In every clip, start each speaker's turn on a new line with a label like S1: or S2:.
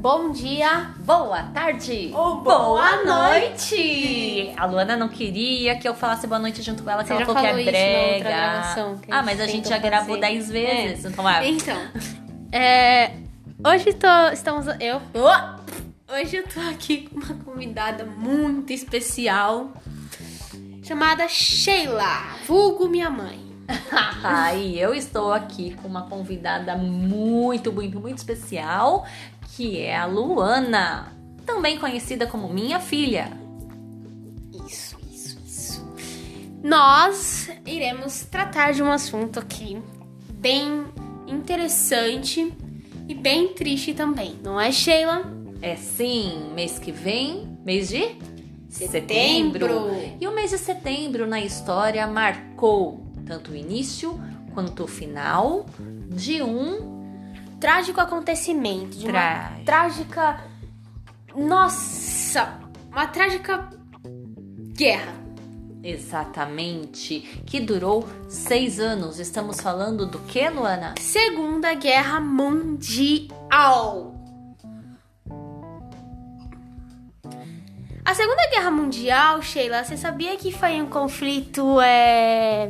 S1: Bom dia,
S2: boa tarde
S1: ou boa, noite.
S2: A Luana não queria que eu falasse boa noite junto com ela, que
S1: Você
S2: ela falou que é brega. ah, mas a
S1: gente
S2: já
S1: tentou
S2: gravou
S1: fazer.
S2: 10 vezes, então vai.
S1: Então, é, hoje tô, estamos eu. Oh! Hoje eu tô aqui com uma convidada muito especial chamada Sheila, vulgo minha mãe.
S2: e eu estou aqui com uma convidada muito, muito, muito especial, que é a Luana, também conhecida como minha filha.
S1: Isso, isso, isso. Nós iremos tratar de um assunto aqui bem interessante e bem triste também, não é, Sheila?
S2: É sim, mês que vem, mês de
S1: Setembro.
S2: E o mês de setembro na história marcou tanto o início quanto o final de um
S1: Trágico acontecimento, de uma trágica. Nossa! Uma trágica guerra.
S2: exatamente que durou seis anos. Estamos falando do que, Luana?
S1: Segunda Guerra Mundial. A Segunda Guerra Mundial, Sheila, você sabia que foi um conflito é,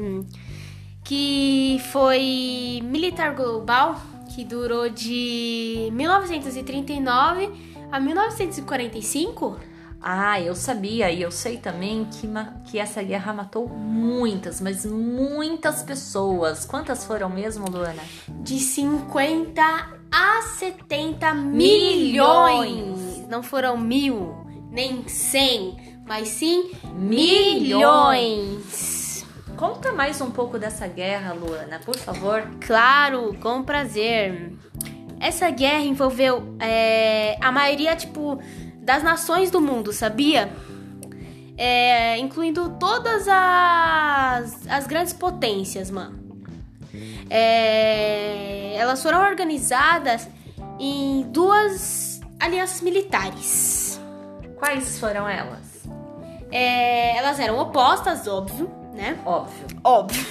S1: que foi militar global, que durou de 1939 a 1945?
S2: Ah, eu sabia e eu sei também que, que essa guerra matou muitas, mas muitas pessoas. Quantas foram mesmo, Luana?
S1: De 50 a 70
S2: Milhões.
S1: milhões. Não foram mil, nem cem, mas sim
S2: Milhões.
S1: milhões.
S2: Conta mais um pouco dessa guerra, Luana, por favor.
S1: Claro, com prazer. Essa guerra envolveu é, a maioria, tipo, das nações do mundo, sabia? É, incluindo todas as, as grandes potências, mano. É, elas foram organizadas em duas alianças militares.
S2: Quais foram elas?
S1: É, elas eram opostas, óbvio, né?
S2: Óbvio.
S1: Óbvio.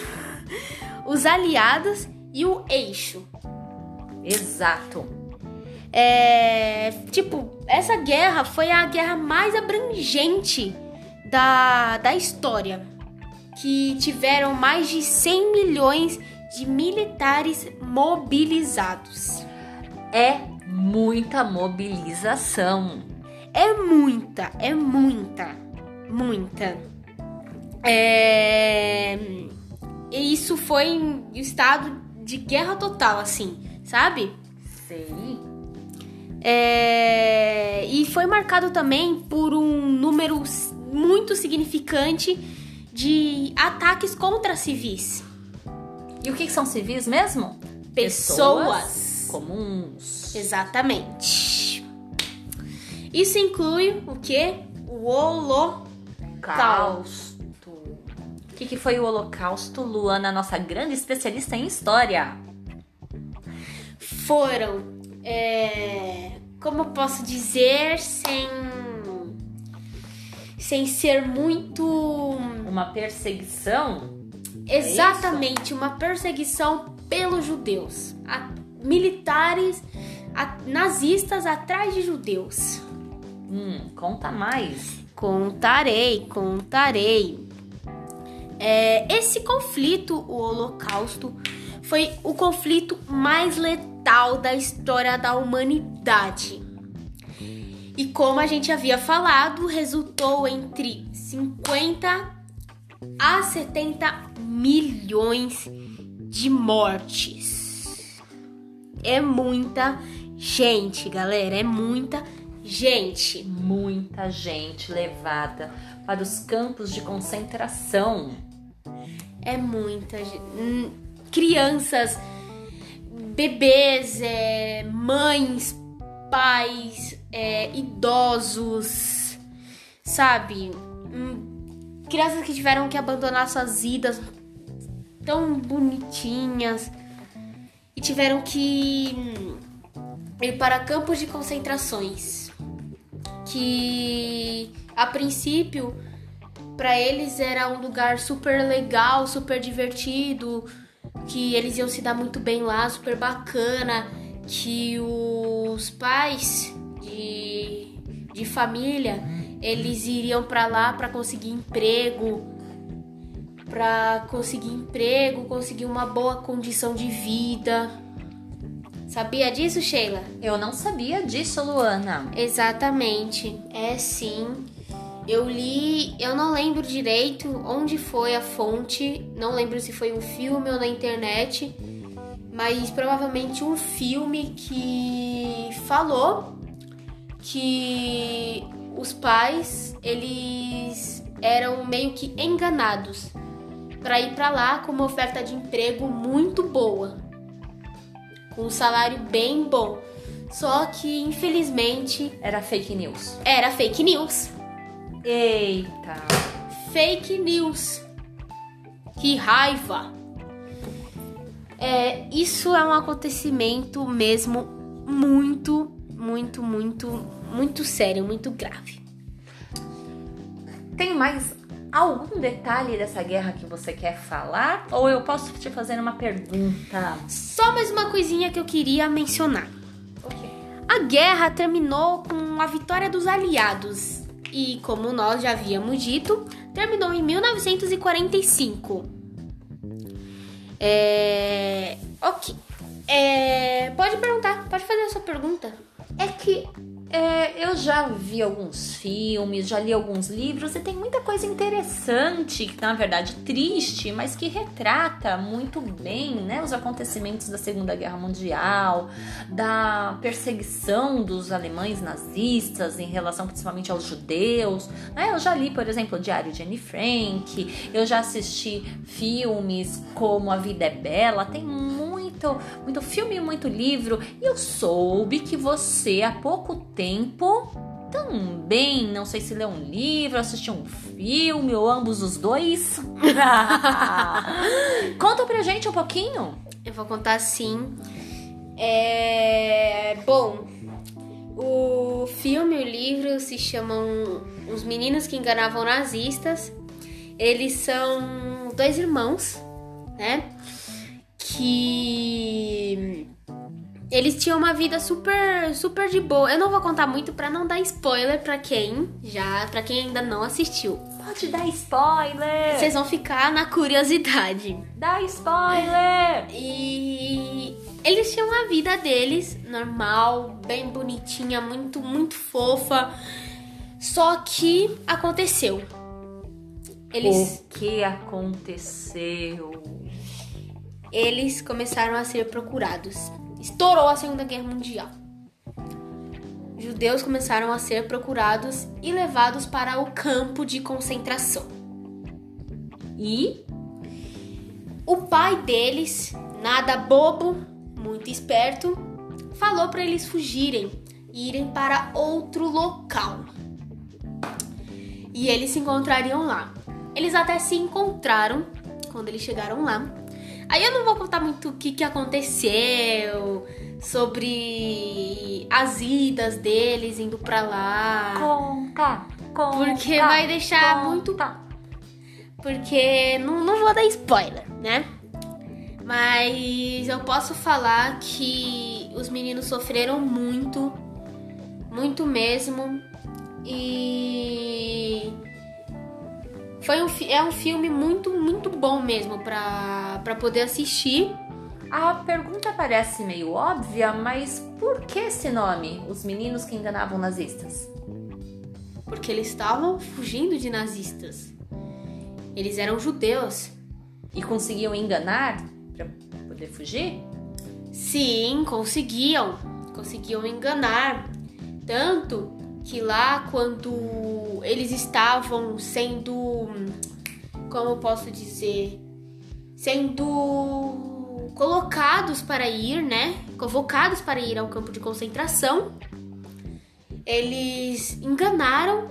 S1: Os aliados e o eixo.
S2: Exato.
S1: É, tipo, essa guerra foi a guerra mais abrangente da, da história. Que tiveram mais de 100 milhões de militares mobilizados.
S2: É muita mobilização.
S1: É muita, é muita, muita. É, e isso foi em estado de guerra total, assim, sabe?
S2: Sei.
S1: É, e foi marcado também por um número muito significante de ataques contra civis.
S2: E o que que são civis mesmo?
S1: Pessoas.
S2: comuns.
S1: Exatamente. Isso inclui o que? O holocausto.
S2: O que, que foi o Holocausto, Luana, nossa grande especialista em história?
S1: Foram, é, como posso dizer, sem, sem ser muito
S2: Uma perseguição?
S1: Exatamente, uma perseguição pelos judeus. A- militares a- nazistas atrás de judeus.
S2: Hum, conta mais.
S1: Contarei, contarei. É, esse conflito, o Holocausto, foi o conflito mais letal da história da humanidade. E como a gente havia falado, resultou entre 50 a 70 milhões de mortes. É muita gente, galera, é muita gente.
S2: Muita gente levada para os campos de concentração.
S1: É muita gente. Crianças, bebês, é, mães, pais, é, idosos, sabe? Hum, Crianças que tiveram que abandonar suas vidas tão bonitinhas e tiveram que hum, ir para campos de concentrações que a princípio para eles era um lugar super legal, super divertido, que eles iam se dar muito bem lá, super bacana, que os pais de, de família, eles iriam para lá para conseguir emprego, para conseguir emprego, conseguir uma boa condição de vida. Sabia disso, Sheila?
S2: Eu não sabia disso, Luana.
S1: Exatamente, é sim. Eu li, eu não lembro direito onde foi a fonte, não lembro se foi um filme ou na internet, mas provavelmente um filme que falou que os pais eles eram meio que enganados para ir para lá com uma oferta de emprego muito boa, com um salário bem bom. Só que infelizmente
S2: Era fake news.
S1: era fake news.
S2: Eita.
S1: Fake news. Que raiva. É, isso é um acontecimento mesmo muito, muito, muito, muito sério, muito grave.
S2: Tem mais algum detalhe dessa guerra que você quer falar? Ou eu posso te fazer uma pergunta?
S1: Só mais uma coisinha que eu queria mencionar. A guerra terminou com a vitória dos aliados e, como nós já havíamos dito, terminou em 1945. É. Ok. É... Pode perguntar, pode fazer a sua pergunta.
S2: É que é, eu já vi alguns filmes, já li alguns livros e tem muita coisa interessante, que na verdade triste, mas que retrata muito bem né, os acontecimentos da Segunda Guerra Mundial, da perseguição dos alemães nazistas em relação principalmente aos judeus. Né? Eu já li, por exemplo, o Diário de Anne Frank, eu já assisti filmes como A Vida é Bela, tem muito, muito filme muito livro, e eu soube que você há pouco tempo também, não sei se leu um livro, assistiu um filme ou ambos os dois. Conta pra gente um pouquinho.
S1: Eu vou contar sim. É. Bom, o filme e o livro se chamam Os Meninos que Enganavam Nazistas. Eles são dois irmãos, né? Que. Eles tinham uma vida super, super de boa. Eu não vou contar muito pra não dar spoiler pra quem já, para quem ainda não assistiu.
S2: Pode dar spoiler!
S1: Vocês vão ficar na curiosidade.
S2: Dá spoiler!
S1: E eles tinham a vida deles normal, bem bonitinha, muito, muito fofa. Só que aconteceu. Eles,
S2: O que aconteceu?
S1: eles começaram a ser procurados. Estourou a Segunda Guerra Mundial. Judeus começaram a ser procurados e levados para o campo de concentração.
S2: E
S1: O pai deles, nada bobo, muito esperto, falou para eles fugirem e irem para outro local. E eles se encontrariam lá. Eles até se encontraram quando eles chegaram lá. Aí eu não vou contar muito o que, que aconteceu sobre as idas deles indo pra lá.
S2: conta, conta.
S1: Porque vai deixar
S2: conta.
S1: muito porque não, não vou dar spoiler, né? Mas eu posso falar que os meninos sofreram muito, muito mesmo. E foi um, é um filme muito, muito bom mesmo pra, pra poder assistir.
S2: A pergunta parece meio óbvia, mas por que esse nome? Os meninos que enganavam nazistas?
S1: Porque eles estavam fugindo de nazistas. Eles eram judeus.
S2: E conseguiam enganar para poder fugir?
S1: Sim, conseguiam. Conseguiam enganar. Tanto que lá, quando eles estavam sendo. Como eu posso dizer? Sendo colocados para ir, né? Convocados para ir ao campo de concentração. Eles enganaram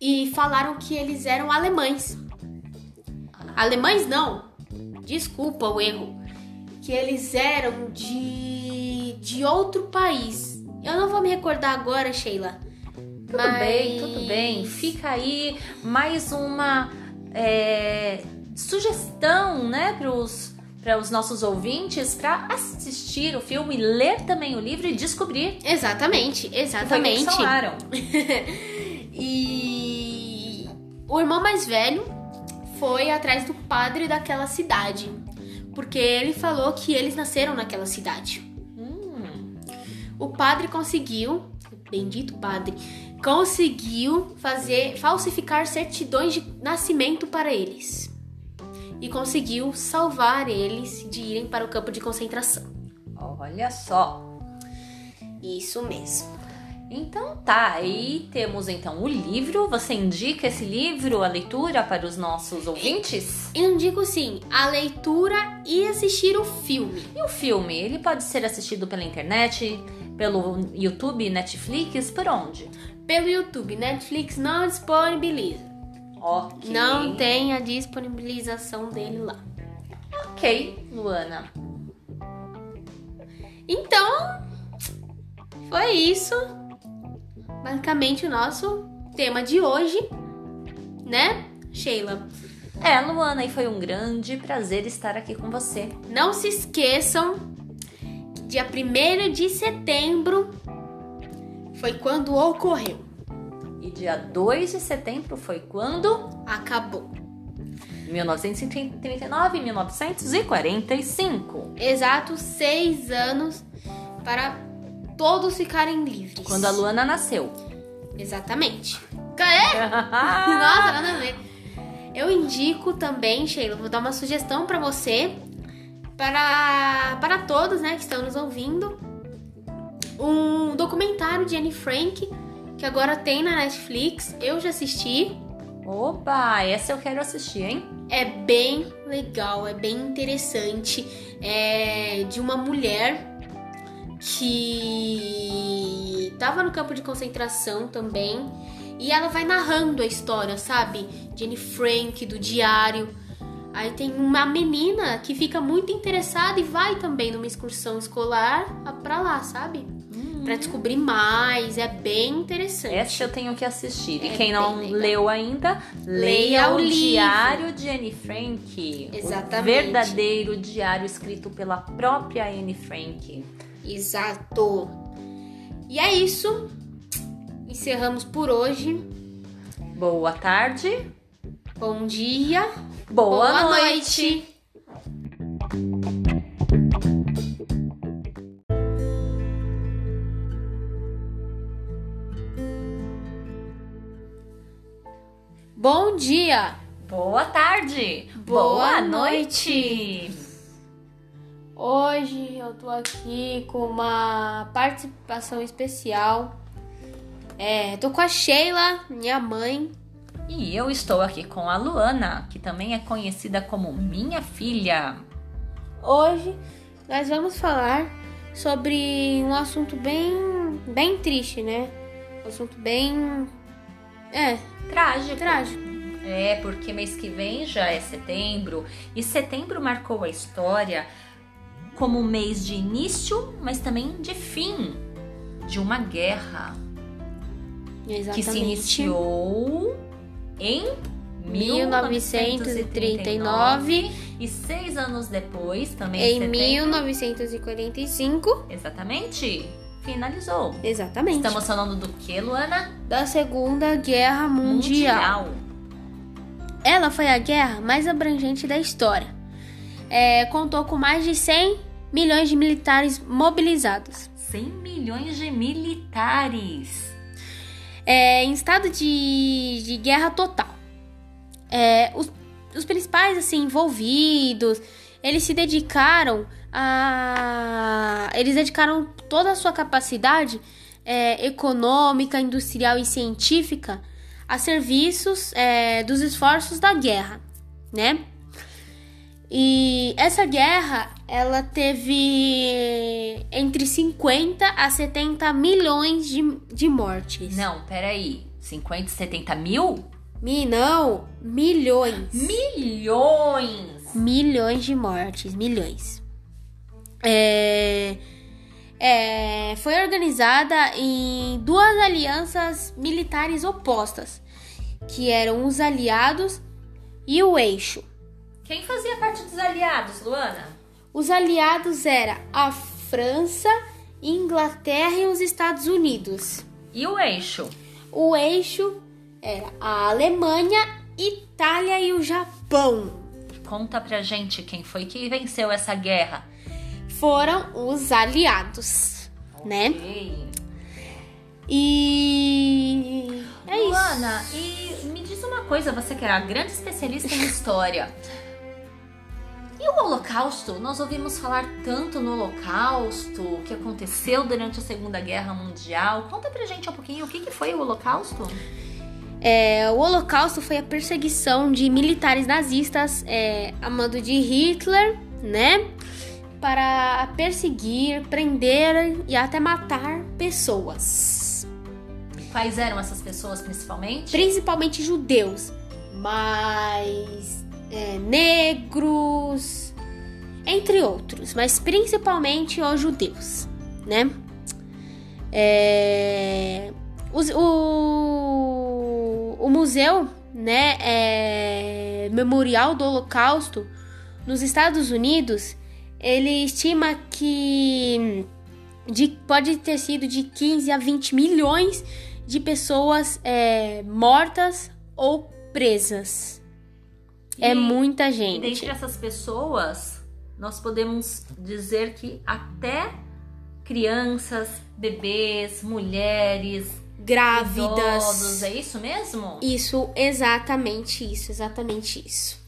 S1: e falaram que eles eram alemães. Alemães não. Desculpa o erro que eles eram de, de outro país. Eu não vou me recordar agora, Sheila.
S2: Tudo bem, tudo bem. Fica aí mais uma é, sugestão, né, pros, para os nossos ouvintes para assistir o filme, ler também o livro e descobrir.
S1: Exatamente, exatamente.
S2: Que falaram.
S1: e o irmão mais velho foi atrás do padre daquela cidade, porque ele falou que eles nasceram naquela cidade. O padre conseguiu, bendito padre, conseguiu fazer falsificar certidões de nascimento para eles e conseguiu salvar eles de irem para o campo de concentração.
S2: Olha só.
S1: Isso mesmo.
S2: Então tá, aí temos então o livro. Você indica esse livro, a leitura para os nossos ouvintes?
S1: Eu indico sim, a leitura e assistir o filme.
S2: E o filme, ele pode ser assistido pela internet, pelo YouTube, Netflix, por onde?
S1: Pelo YouTube, Netflix não disponibiliza.
S2: Ok.
S1: Não tem a disponibilização dele lá.
S2: Ok, Luana.
S1: Então, foi isso. Basicamente o nosso tema de hoje, né, Sheila?
S2: É, Luana, e foi um grande prazer estar aqui com você.
S1: Não se esqueçam que dia 1 de setembro foi quando ocorreu.
S2: E dia 2 de setembro foi quando?
S1: Acabou.
S2: 1939 e 1945.
S1: Exato seis anos para todos ficarem livres.
S2: Quando a Luana nasceu.
S1: Exatamente. É? Nossa, nada a ver. Eu indico também, Sheila, vou dar uma sugestão para você, para, para todos né, que estão nos ouvindo, um documentário de Anne Frank, que agora tem na Netflix. Eu já assisti.
S2: Opa, essa eu quero assistir, hein?
S1: É bem legal, é bem interessante. É de uma mulher que tava no campo de concentração também. E ela vai narrando a história, sabe? Jenny Frank, do diário. Aí tem uma menina que fica muito interessada e vai também numa excursão escolar pra lá, sabe?
S2: Hum.
S1: Pra descobrir mais. É bem interessante.
S2: Essa eu tenho que assistir.
S1: É
S2: e quem não
S1: legal.
S2: leu ainda,
S1: Leia
S2: leia
S1: o
S2: o. Diário de Anne Frank.
S1: Exatamente.
S2: O verdadeiro diário escrito pela própria Anne Frank.
S1: Exato. E é isso. Encerramos por hoje.
S2: Boa tarde.
S1: Bom dia.
S2: Boa, noite.
S1: Bom dia.
S2: Boa tarde.
S1: Boa
S2: noite.
S1: Hoje eu tô aqui com uma participação especial. É, tô com a Sheila, minha mãe.
S2: E eu estou aqui com a Luana, que também é conhecida como minha filha.
S1: Hoje nós vamos falar sobre um assunto bem, bem triste, né? Um assunto bem, é,
S2: Trágico.
S1: trágico.
S2: É, porque mês que vem já é setembro, e setembro marcou a história como um mês de início, mas também de fim de uma guerra
S1: Exatamente.
S2: que se iniciou em 1939 e seis anos depois, também
S1: Em
S2: setembro,
S1: 1945.
S2: exatamente, finalizou.
S1: Exatamente.
S2: Estamos falando do que, Luana?
S1: da Segunda Guerra Mundial. Ela foi a guerra mais abrangente da história. É, contou com mais de 100 milhões de militares mobilizados.
S2: 100 milhões de militares.
S1: É, em estado de, de guerra total. É, os, os principais assim envolvidos, eles se dedicaram a, eles dedicaram toda a sua capacidade é, econômica, industrial e científica a serviços é, dos esforços da guerra, né? E essa guerra, ela teve entre 50 a 70 milhões de, de mortes.
S2: Não, peraí. 50, 70 mil?
S1: Mi, não, milhões.
S2: Milhões!
S1: Milhões de mortes, milhões. É, é, foi organizada em duas alianças militares opostas, que eram os aliados e o eixo.
S2: Quem fazia parte dos aliados, Luana?
S1: Os aliados eram a França, Inglaterra e os Estados Unidos.
S2: E o eixo?
S1: O eixo era a Alemanha, Itália e o Japão.
S2: Conta pra gente quem foi que venceu essa guerra.
S1: Foram os aliados, né?
S2: Ok.
S1: E é isso.
S2: Luana, e me diz uma coisa, você que era grande especialista em história. E o Holocausto? Nós ouvimos falar tanto no Holocausto, o que aconteceu durante a Segunda Guerra Mundial. Conta pra gente um pouquinho o que, que foi o Holocausto.
S1: É, o Holocausto foi a perseguição de militares nazistas é, a mando de Hitler, né? Para perseguir, prender e até matar pessoas.
S2: Quais eram essas pessoas principalmente?
S1: Principalmente judeus, mas é, negros, entre outros, mas principalmente os judeus, né? É, o, o museu, né, é, memorial do Holocausto nos Estados Unidos, ele estima que de, pode ter sido de 15 a 20 milhões de pessoas é, mortas ou presas. É
S2: E-
S1: muita
S2: E
S1: gente.
S2: dentre essas pessoas, nós podemos dizer que até crianças, bebês, mulheres,
S1: Grávidas.
S2: idosos, é isso mesmo?
S1: Isso, exatamente isso, exatamente isso.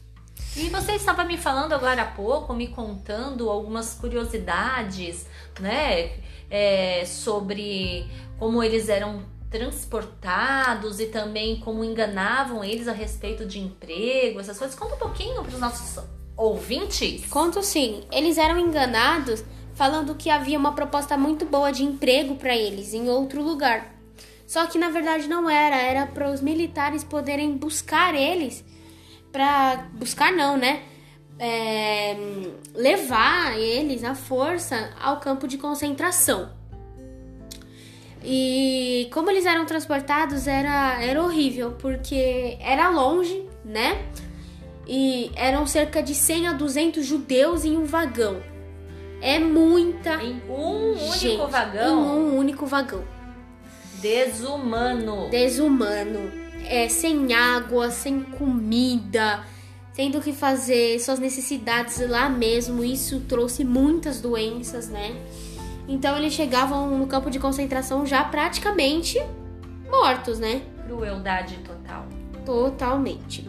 S2: E você estava me falando agora há pouco, me contando algumas curiosidades, né? é, sobre como eles eram transportados e também como enganavam eles a respeito de emprego, essas coisas. Conta um pouquinho para os nossos ouvintes.
S1: Conto sim, eles eram enganados falando que havia uma proposta muito boa de emprego para eles em outro lugar. Só que na verdade não era, era para os militares poderem buscar eles, para buscar não, né? É, levar eles à força ao campo de concentração. E como eles eram transportados era, era horrível, porque era longe, né? E eram cerca de 100 a 200 judeus em um vagão. É muita
S2: Em um único
S1: gente em
S2: vagão,
S1: um único vagão.
S2: desumano.
S1: Desumano. É, sem água, sem comida, tendo que fazer suas necessidades lá mesmo. Isso trouxe muitas doenças, né? Então eles chegavam no campo de concentração já praticamente mortos, né?
S2: Crueldade total.
S1: Totalmente.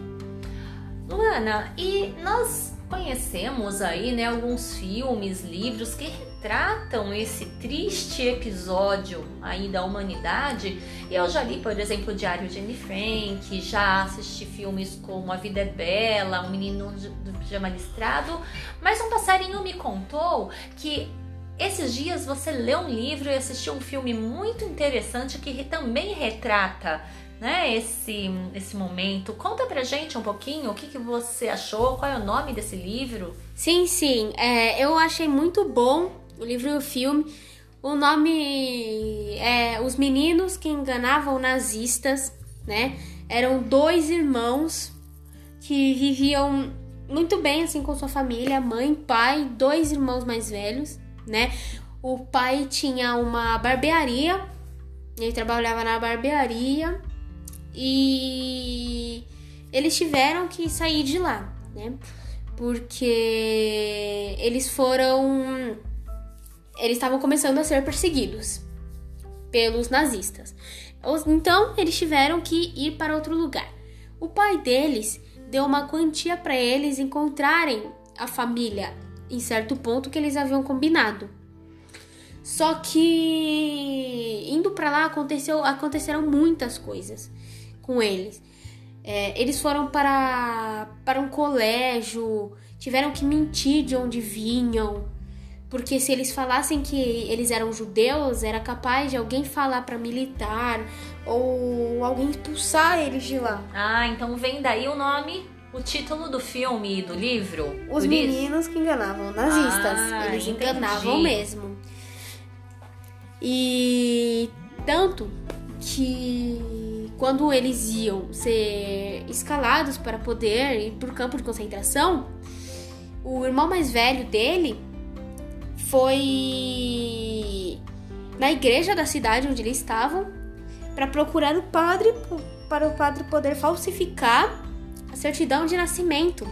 S2: Luana, e nós conhecemos aí, né, alguns filmes, livros que retratam esse triste episódio aí da humanidade. E eu já li, por exemplo, o Diário de Anne Frank, já assisti filmes como A Vida é Bela, O Menino de- do Pijama Listrado, mas um passarinho me contou que esses dias você leu um livro e assistiu um filme muito interessante que também retrata né, esse, esse momento. Conta pra gente um pouquinho o que, que você achou, qual é o nome desse livro.
S1: Sim, sim. É, eu achei muito bom o livro e o filme. O nome é Os Meninos que Enganavam Nazistas, né? Eram dois irmãos que viviam muito bem assim com sua família, mãe, pai, dois irmãos mais velhos, né? O pai tinha uma barbearia, ele trabalhava na barbearia e eles tiveram que sair de lá, né? Porque eles foram. Eles estavam começando a ser perseguidos pelos nazistas. Então eles tiveram que ir para outro lugar. O pai deles deu uma quantia para eles encontrarem a família em certo ponto que eles haviam combinado. Só que indo para lá aconteceu, aconteceram muitas coisas com eles. É, eles foram para, para um colégio, tiveram que mentir de onde vinham, porque se eles falassem que eles eram judeus, era capaz de alguém falar para militar ou alguém expulsar eles de lá.
S2: Ah, então vem daí o nome, o título do filme e do livro.
S1: Os meninos que enganavam nazistas,
S2: Ah,
S1: eles
S2: entendi.
S1: enganavam mesmo. E tanto que quando eles iam ser escalados para poder ir para o campo de concentração, o irmão mais velho dele foi na igreja da cidade onde eles estavam para procurar o padre para o padre poder falsificar a certidão de nascimento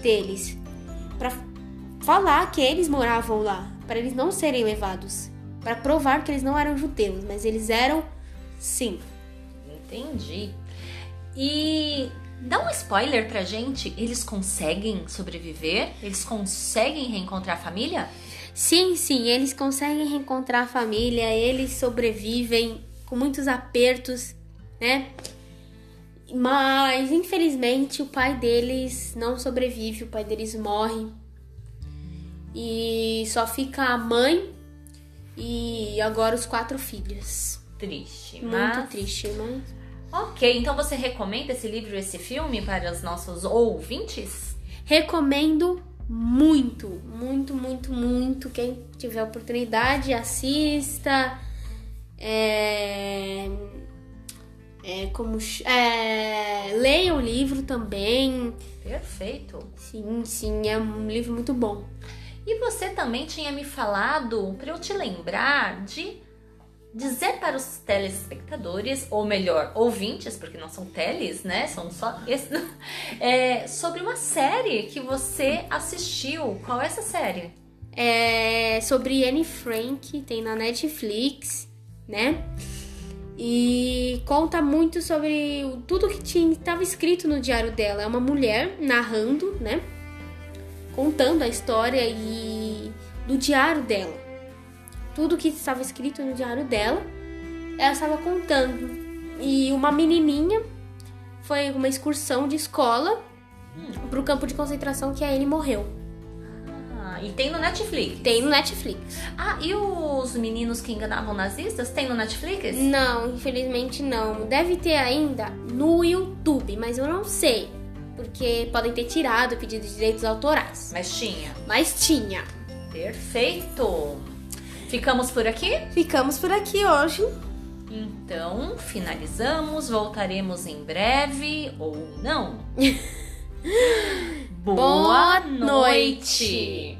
S1: deles, para falar que eles moravam lá, para eles não serem levados, para provar que eles não eram judeus, mas eles eram sim.
S2: Entendi. E dá um spoiler pra gente, eles conseguem sobreviver? Eles conseguem reencontrar a família?
S1: Sim, sim, eles conseguem reencontrar a família, eles sobrevivem com muitos apertos, né? Mas infelizmente o pai deles não sobrevive, o pai deles morre. E só fica a mãe e agora os quatro filhos.
S2: Triste,
S1: Muito
S2: mas...
S1: triste, mas.
S2: Ok, então você recomenda esse livro, esse filme para os nossos ouvintes?
S1: Recomendo muito, muito, muito, muito. Quem tiver oportunidade, assista. É, é como é, leia o livro também.
S2: Perfeito.
S1: Sim, sim, é um livro muito bom.
S2: E você também tinha me falado para eu te lembrar de dizer para os telespectadores, ou melhor, ouvintes, porque não são teles, né? São só esse, é, sobre uma série que você assistiu. Qual é essa série?
S1: É sobre Anne Frank, tem na Netflix, né? E conta muito sobre tudo que estava escrito no diário dela. É uma mulher narrando, né? Contando a história e do diário dela. Tudo que estava escrito no diário dela, ela estava contando. E uma menininha foi uma excursão de escola para o campo de concentração que a Anne morreu.
S2: E tem no Netflix?
S1: Tem no Netflix.
S2: Ah, e os meninos que enganavam nazistas tem no Netflix?
S1: Não, infelizmente não. Deve ter ainda no YouTube, mas eu não sei. Porque podem ter tirado o pedido de direitos autorais.
S2: Mas tinha.
S1: Mas tinha.
S2: Perfeito. Ficamos por aqui?
S1: Ficamos por aqui hoje.
S2: Então, finalizamos. Voltaremos em breve ou não.
S1: Boa noite.